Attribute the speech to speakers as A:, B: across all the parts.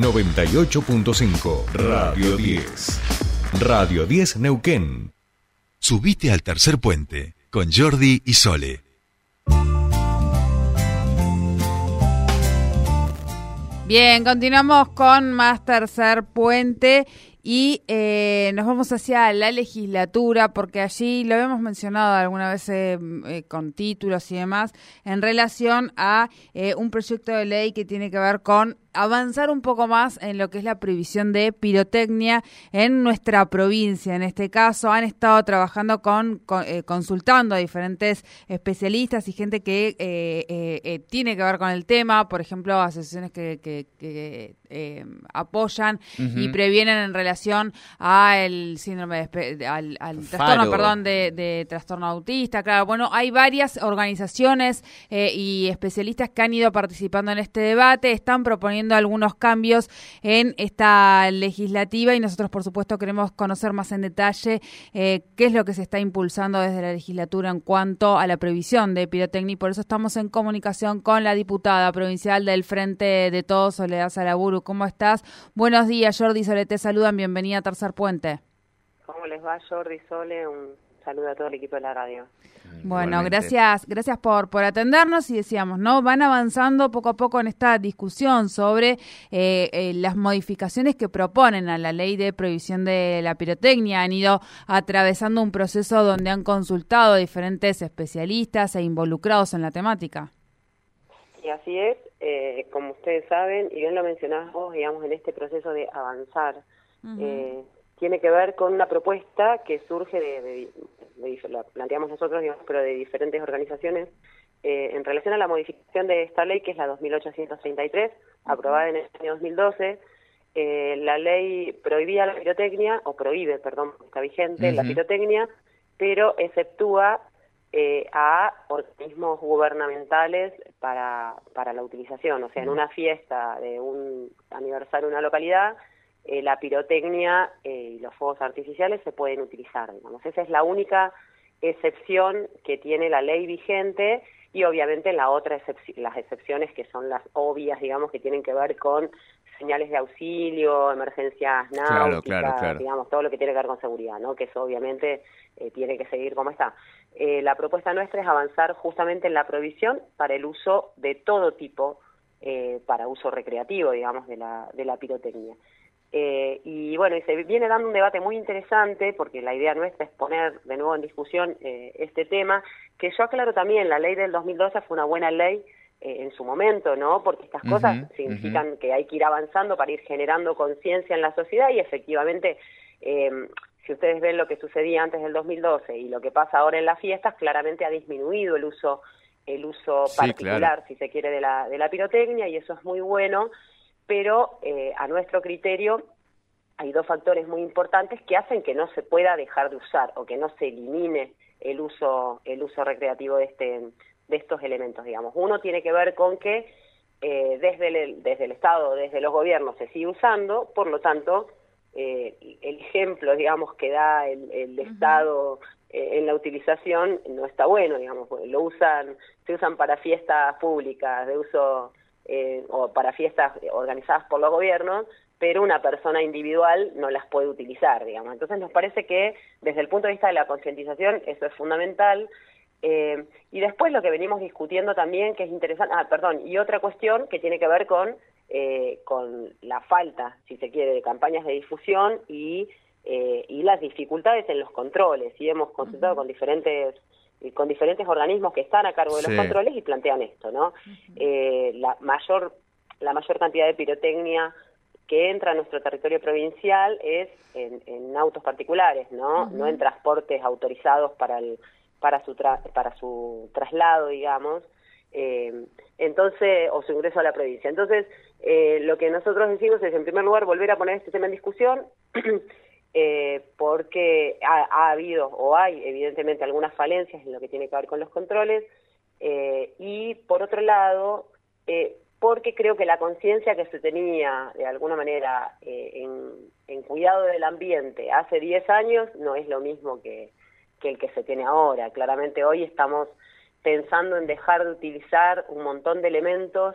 A: 98.5 Radio 10. Radio 10 Neuquén.
B: Subite al tercer puente con Jordi y Sole.
C: Bien, continuamos con más tercer puente y eh, nos vamos hacia la legislatura porque allí lo habíamos mencionado alguna vez eh, eh, con títulos y demás en relación a un proyecto de ley que tiene que ver con avanzar un poco más en lo que es la previsión de pirotecnia en nuestra provincia. En este caso, han estado trabajando con, consultando a diferentes especialistas y gente que tiene que ver con el tema, por ejemplo, asociaciones que, apoyan y previenen en relación al síndrome de, al, trastorno, perdón, de, trastorno autista. Claro, bueno, hay varias organizaciones eh, y especialistas que han ido participando en este debate, están proponiendo algunos cambios en esta legislativa y nosotros, por supuesto, queremos conocer más en detalle eh, qué es lo que se está impulsando desde la legislatura en cuanto a la previsión de pirotecnia por eso estamos en comunicación con la diputada provincial del Frente de Todos, Soledad Saraburu. ¿Cómo estás? Buenos días, Jordi Soledad, te saludan bienvenida a Tercer Puente.
D: ¿Cómo les va, Jordi Sole? Un saludo a todo el equipo de la radio.
C: Bueno, gracias, gracias por, por atendernos y decíamos, ¿no? Van avanzando poco a poco en esta discusión sobre eh, eh, las modificaciones que proponen a la ley de prohibición de la pirotecnia. Han ido atravesando un proceso donde han consultado diferentes especialistas e involucrados en la temática.
D: Y así es, eh, como ustedes saben, y bien lo mencionabas vos, digamos, en este proceso de avanzar eh, tiene que ver con una propuesta que surge de, la planteamos nosotros, digamos, pero de diferentes organizaciones, eh, en relación a la modificación de esta ley, que es la 2833, aprobada en el año 2012. Eh, la ley prohibía la pirotecnia, o prohíbe, perdón, está vigente, la pirotecnia, pero exceptúa a organismos gubernamentales para, para la utilización. O sea, en una fiesta de un aniversario de una localidad, eh, la pirotecnia eh, y los fuegos artificiales se pueden utilizar. Digamos. Esa es la única excepción que tiene la ley vigente y obviamente la otra las excepciones que son las obvias, digamos, que tienen que ver con señales de auxilio, emergencias náuticas, digamos, todo lo que tiene que ver con seguridad, ¿no? Que eso obviamente eh, tiene que seguir como está. la propuesta nuestra es avanzar justamente en la provisión para el uso de todo tipo, para uso recreativo, digamos, de la, de la pirotecnia. Eh, y bueno, y se viene dando un debate muy interesante, porque la idea nuestra es poner de nuevo en discusión eh, este tema, que yo aclaro también, la ley del 2012 fue una buena ley eh, en su momento, ¿no? Porque estas cosas significan que hay que ir avanzando para ir generando conciencia en la sociedad y efectivamente, si ustedes ven lo que sucedía antes del 2012 y lo que pasa ahora en las fiestas, claramente ha disminuido el uso el uso particular, si se quiere, de la, de la pirotecnia y eso es muy bueno pero eh, a nuestro criterio hay dos factores muy importantes que hacen que no se pueda dejar de usar o que no se elimine el uso el uso recreativo de este de estos elementos digamos. Uno tiene que ver con que eh, desde el desde el estado desde los gobiernos se sigue usando por lo tanto eh, el ejemplo digamos que da el, estado en la utilización no está bueno digamos lo usan se usan para fiestas públicas de uso eh, o para fiestas organizadas por los gobiernos, pero una persona individual no las puede utilizar, digamos. Entonces nos parece que desde el punto de vista de la concientización eso es fundamental. Eh, y después lo que venimos discutiendo también, que es interesante, ah, perdón, y otra cuestión que tiene que ver con, eh, con la falta, si se quiere, de campañas de difusión y, y las dificultades en los controles. Y hemos consultado con diferentes con diferentes organismos que están a cargo de los controles y plantean esto, ¿no? eh, la mayor la mayor cantidad de pirotecnia que entra a nuestro territorio provincial es en, autos particulares, ¿no? No en transportes autorizados para el para su para su traslado, digamos. Eh, entonces, o su ingreso a la provincia. Entonces, eh, lo que nosotros decimos es, en primer lugar, volver a poner este tema en discusión, eh, porque ha, habido o hay evidentemente algunas falencias en lo que tiene que ver con los controles eh, y por otro lado eh, porque creo que la conciencia que se tenía de alguna manera eh, en, cuidado del ambiente hace 10 años no es lo mismo que, que el que se tiene ahora. Claramente hoy estamos pensando en dejar de utilizar un montón de elementos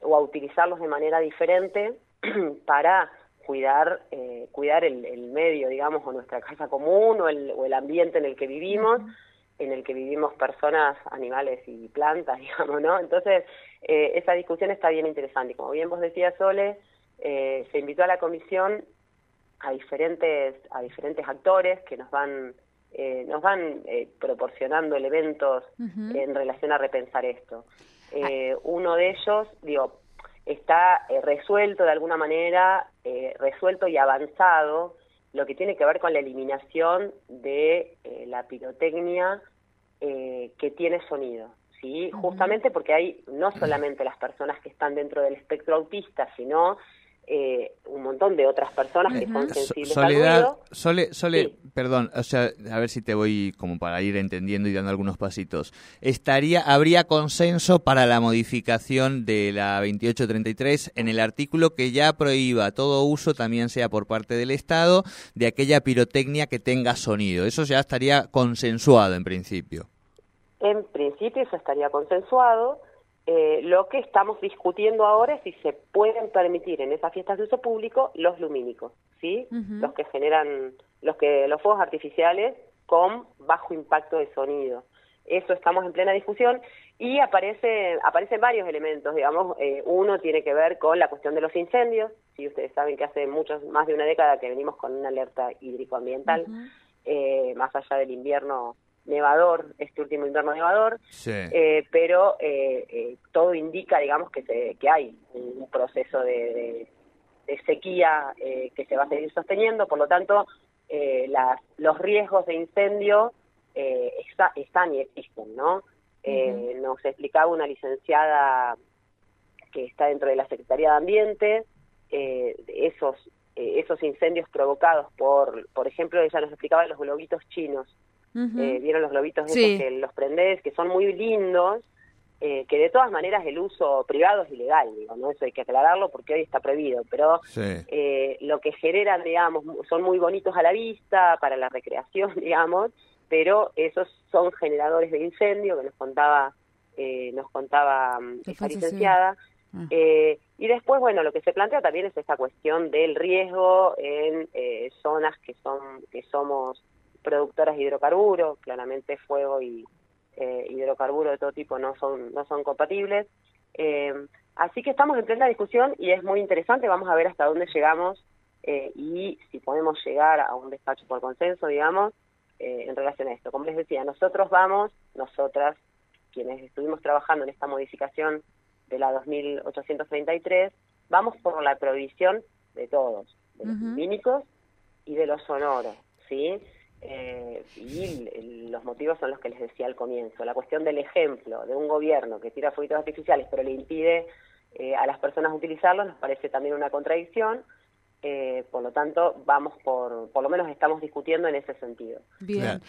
D: o a utilizarlos de manera diferente para cuidar eh, cuidar el, medio, digamos, o nuestra casa común o el, o el ambiente en el que vivimos, en el que vivimos personas, animales y plantas, digamos, ¿no? Entonces, eh, esa discusión está bien interesante. Como bien vos decías, Sole, eh, se invitó a la comisión a diferentes a diferentes actores que nos van eh, nos van eh, proporcionando elementos en relación a repensar esto. Eh, uno de ellos, digo, está resuelto de alguna manera, resuelto y avanzado lo que tiene que ver con la eliminación de la pirotecnia que tiene sonido. ¿sí? Justamente porque hay no solamente las personas que están dentro del espectro autista, sino eh, un montón de otras personas que son sensibles
E: Soledad, Sole, Sole perdón, o sea, a ver si te voy como para ir entendiendo y dando algunos pasitos. Estaría, habría consenso para la modificación de la 2833 en el artículo que ya prohíba todo uso, también sea por parte del Estado, de aquella pirotecnia que tenga sonido. Eso ya estaría consensuado en principio.
D: En principio eso estaría consensuado. Eh, lo que estamos discutiendo ahora es si se pueden permitir en esas fiestas de uso público los lumínicos, ¿sí? Los que generan, los que los fuegos artificiales con bajo impacto de sonido. Eso estamos en plena discusión y aparece, aparecen varios elementos, digamos, eh, uno tiene que ver con la cuestión de los incendios, si ustedes saben que hace muchos, más de una década que venimos con una alerta hídrico-ambiental, eh, más allá del invierno nevador, este último invierno nevador, eh, pero eh, eh, todo indica, digamos, que, se, que hay un proceso de, sequía que se va a seguir sosteniendo, por lo tanto, las, los riesgos de incendio están y existen, ¿no? Nos explicaba una licenciada que está dentro de la Secretaría de Ambiente, esos esos incendios provocados por, por ejemplo, ella nos explicaba los globitos chinos, eh, vieron los globitos esos que los prendés, que son muy lindos, eh, que de todas maneras el uso privado es ilegal, digo, ¿no? Eso hay que aclararlo porque hoy está prohibido, pero eh, lo que generan, digamos, son muy bonitos a la vista, para la recreación, digamos, pero esos son generadores de incendio que nos contaba nos contaba mm, esta licenciada. Ah. y después, bueno, lo que se plantea también es esta cuestión del riesgo en zonas que son que somos productoras de hidrocarburos, claramente fuego y eh, hidrocarburos de todo tipo no son, no son compatibles. Eh, así que estamos en plena discusión y es muy interesante, vamos a ver hasta dónde llegamos eh, y si podemos llegar a un despacho por consenso, digamos, en relación a esto. Como les decía, nosotros vamos, nosotras, quienes estuvimos trabajando en esta modificación de la 2833, vamos por la prohibición de todos, de los lumínicos y de los sonoros, ¿sí? Eh, y los motivos son los que les decía al comienzo. La cuestión del ejemplo de un gobierno que tira fuegos artificiales pero le impide eh, a las personas utilizarlos nos parece también una contradicción. Eh, por lo tanto, vamos por, por lo menos estamos discutiendo en ese sentido.
C: Bien.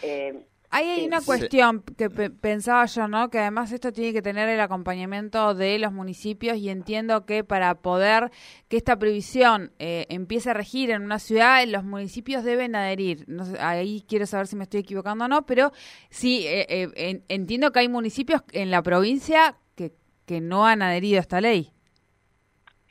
C: Ahí hay una cuestión que pensaba yo, ¿no? Que además esto tiene que tener el acompañamiento de los municipios y entiendo que para poder que esta previsión eh, empiece a regir en una ciudad, los municipios deben adherir. No ahí quiero saber si me estoy equivocando o no, pero sí, eh, eh, entiendo que hay municipios en la provincia que, que no han adherido a esta ley.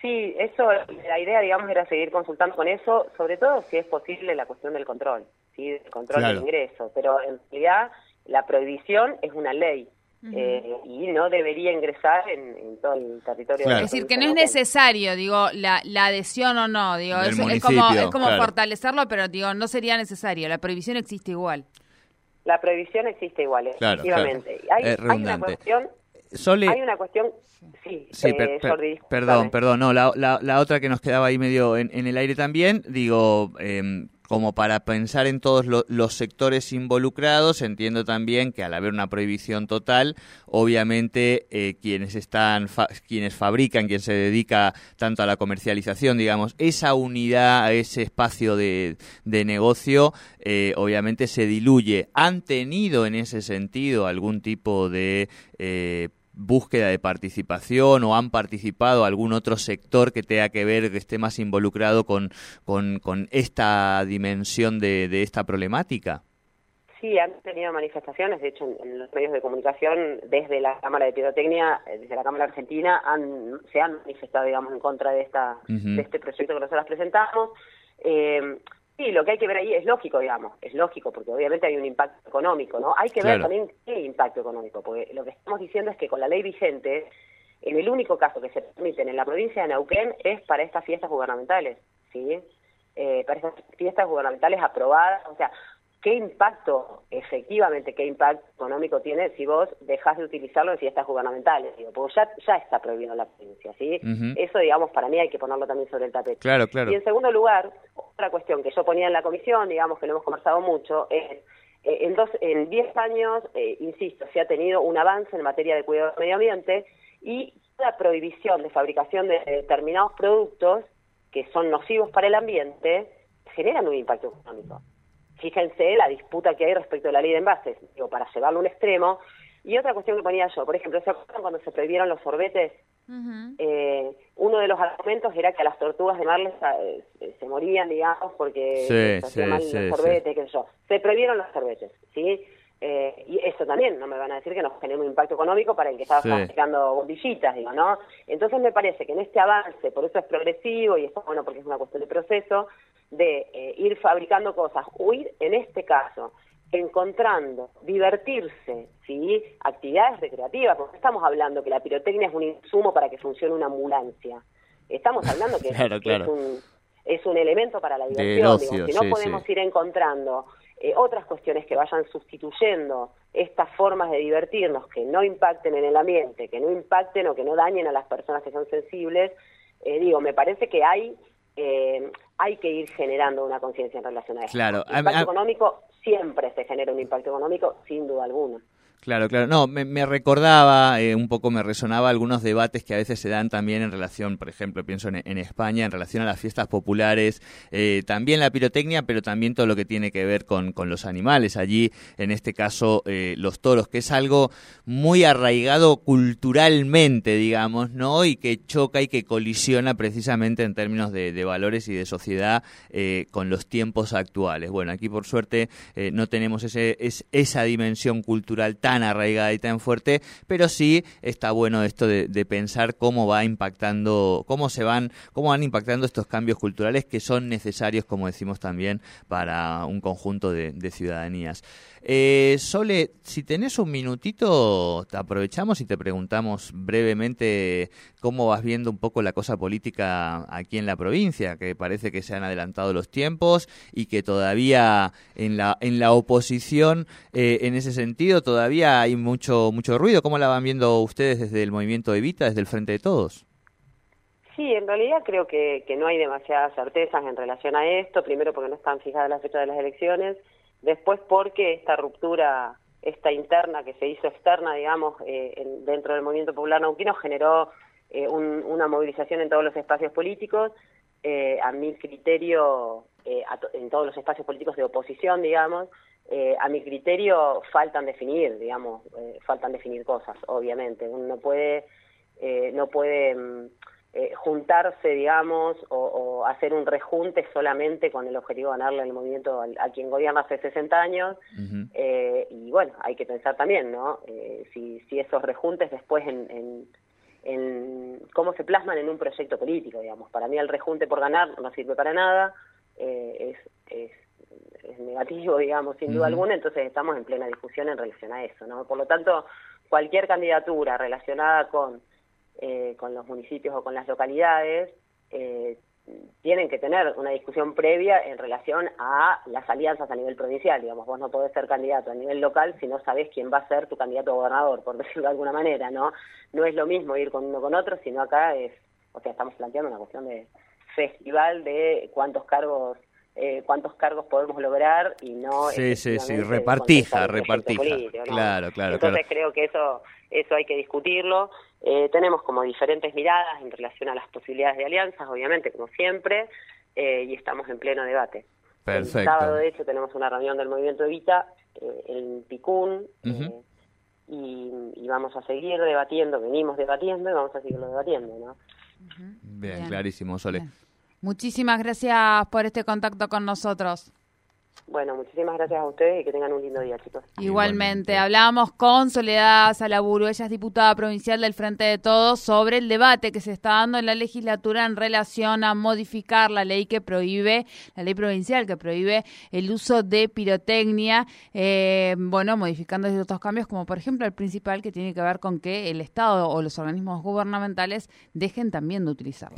D: Sí, eso, la idea, digamos, era seguir consultando con eso, sobre todo si es posible la cuestión del control. ¿Sí? el control del ingreso, pero en realidad la prohibición es una ley. Eh, y no debería ingresar en, todo el territorio.
C: Es decir, que no es necesario, digo, la, la adhesión o no, digo, es, como, es como fortalecerlo, pero digo, no sería necesario, la prohibición existe igual.
D: La prohibición existe igual, efectivamente. Hay, hay, una cuestión Hay una cuestión, sí,
E: eh, perdón, perdón, no, la, la, otra que nos quedaba ahí medio en, en el aire también, digo, eh, como para pensar en todos los sectores involucrados, entiendo también que al haber una prohibición total, obviamente eh, quienes están, quienes fabrican, quien se dedica tanto a la comercialización, digamos, esa unidad, ese espacio de, negocio, eh, obviamente se diluye. ¿Han tenido en ese sentido algún tipo de eh, búsqueda de participación o han participado algún otro sector que tenga que ver, que esté más involucrado con, con, esta dimensión de, esta problemática?
D: sí, han tenido manifestaciones, de hecho en, los medios de comunicación, desde la Cámara de Pirotecnia, eh, desde la Cámara Argentina, han, se han manifestado, digamos, en contra de, esta, de este proyecto que nosotros presentamos. Eh, sí, lo que hay que ver ahí es lógico, digamos, es lógico, porque obviamente hay un impacto económico, ¿no? Hay que ver también qué impacto económico, porque lo que estamos diciendo es que con la ley vigente, en el único caso que se permiten en la provincia de Neuquén es para estas fiestas gubernamentales, ¿sí? Eh, para estas fiestas gubernamentales aprobadas, o sea, ¿qué impacto, efectivamente, qué impacto económico tiene si vos dejás de utilizarlo en fiestas gubernamentales? Digo, porque ya, ya está prohibido en la provincia, ¿sí? Eso, digamos, para mí hay que ponerlo también sobre el tapete.
E: Claro, claro.
D: Y en segundo lugar, otra cuestión que yo ponía en la comisión, digamos, que lo hemos conversado mucho, es eh, en dos, en 10 años, eh, insisto, se ha tenido un avance en materia de cuidado del medio ambiente y la prohibición de fabricación de determinados productos que son nocivos para el ambiente generan un impacto económico. Fíjense la disputa que hay respecto a la ley de envases, digo, para llevarlo a un extremo. Y otra cuestión que ponía yo, por ejemplo, ¿se acuerdan cuando se prohibieron los sorbetes? eh, uno de los argumentos era que a las tortugas de mar eh, se morían, digamos, porque se hacían mal los sorbetes, qué sé yo. Se prohibieron los sorbetes, ¿sí? Eh, y eso también, no me van a decir que nos genera un impacto económico para el que estaba fabricando bombillitas, digo, ¿no? Entonces me parece que en este avance, por eso es progresivo y esto bueno porque es una cuestión de proceso, de eh, ir fabricando cosas, huir en este caso, encontrando, divertirse, ¿sí? Actividades recreativas, porque estamos hablando que la pirotecnia es un insumo para que funcione una ambulancia. Estamos hablando que, Es, un, es un elemento para la diversión, si no podemos ir encontrando eh, otras cuestiones que vayan sustituyendo estas formas de divertirnos que no impacten en el ambiente, que no impacten o que no dañen a las personas que son sensibles, eh, digo, me parece que hay eh, hay que ir generando una conciencia en relación a eso.
E: Claro.
D: El impacto económico siempre se genera un impacto económico, sin duda alguna.
E: Claro, claro. No, me, recordaba, eh, un poco me resonaba algunos debates que a veces se dan también en relación, por ejemplo, pienso en, España, en relación a las fiestas populares, eh, también la pirotecnia, pero también todo lo que tiene que ver con, con los animales. Allí, en este caso, eh, los toros, que es algo muy arraigado culturalmente, digamos, ¿no? Y que choca y que colisiona precisamente en términos de, valores y de sociedad con los tiempos actuales. Bueno, aquí por suerte no tenemos ese, es, esa dimensión cultural tan arraigada y tan fuerte, pero sí está bueno esto de, pensar cómo va impactando, cómo se van, cómo van impactando estos cambios culturales que son necesarios, como decimos también, para un conjunto de, ciudadanías. Eh, Sole, si tenés un minutito, te aprovechamos y te preguntamos brevemente cómo vas viendo un poco la cosa política aquí en la provincia, que parece que se han adelantado los tiempos y que todavía en la, en la oposición, eh, en ese sentido, todavía hay mucho, mucho ruido. ¿Cómo la van viendo ustedes desde el movimiento Evita, desde el Frente de Todos?
D: Sí, en realidad creo que, que no hay demasiadas certezas en relación a esto. Primero porque no están fijadas las fechas de las elecciones. Después porque esta ruptura, esta interna que se hizo externa, digamos, eh, dentro del movimiento popular nauquino generó eh, una movilización en todos los espacios políticos. Eh, a mi criterio, en todos los espacios políticos de oposición, digamos, eh, a mi criterio faltan definir, digamos, eh, faltan definir cosas, obviamente. Uno no puede, eh, no puede mm, juntarse, digamos, o, hacer un rejunte solamente con el objetivo de ganarle el movimiento a, quien gobierna hace 60 años. y bueno, hay que pensar también, ¿no? si, si esos rejuntes después en, en, cómo se plasman en un proyecto político, digamos. Para mí el rejunte por ganar no sirve para nada, es, es es negativo, digamos, sin duda alguna, entonces estamos en plena discusión en relación a eso, ¿no? Por lo tanto, cualquier candidatura relacionada con, eh, con los municipios o con las localidades eh, tienen que tener una discusión previa en relación a las alianzas a nivel provincial, digamos, vos no podés ser candidato a nivel local si no sabés quién va a ser tu candidato a gobernador, por decirlo de alguna manera, ¿no? No es lo mismo ir con uno con otro, sino acá es, o sea, estamos planteando una cuestión de festival de cuántos cargos eh, cuántos cargos podemos lograr y no
E: sí sí sí repartija repartija. claro claro
D: entonces creo que eso eso hay que discutirlo. Eh, tenemos como diferentes miradas en relación a las posibilidades de alianzas obviamente como siempre eh, y estamos en pleno debate.
E: Perfecto.
D: El sábado de hecho tenemos una reunión del movimiento Evita en Picún y, vamos a seguir debatiendo venimos debatiendo y vamos a seguirlo debatiendo no
E: bien, clarísimo Sole
C: Muchísimas gracias por este contacto con nosotros.
D: Bueno, muchísimas gracias a ustedes y que tengan un lindo día, chicos.
C: Igualmente, hablamos con Soledad Salaburu, ella es diputada provincial del Frente de Todos, sobre el debate que se está dando en la legislatura en relación a modificar la ley que prohíbe, la ley provincial que prohíbe el uso de pirotecnia, eh, bueno, modificando ciertos cambios, como por ejemplo el principal que tiene que ver con que el Estado o los organismos gubernamentales dejen también de utilizarlo.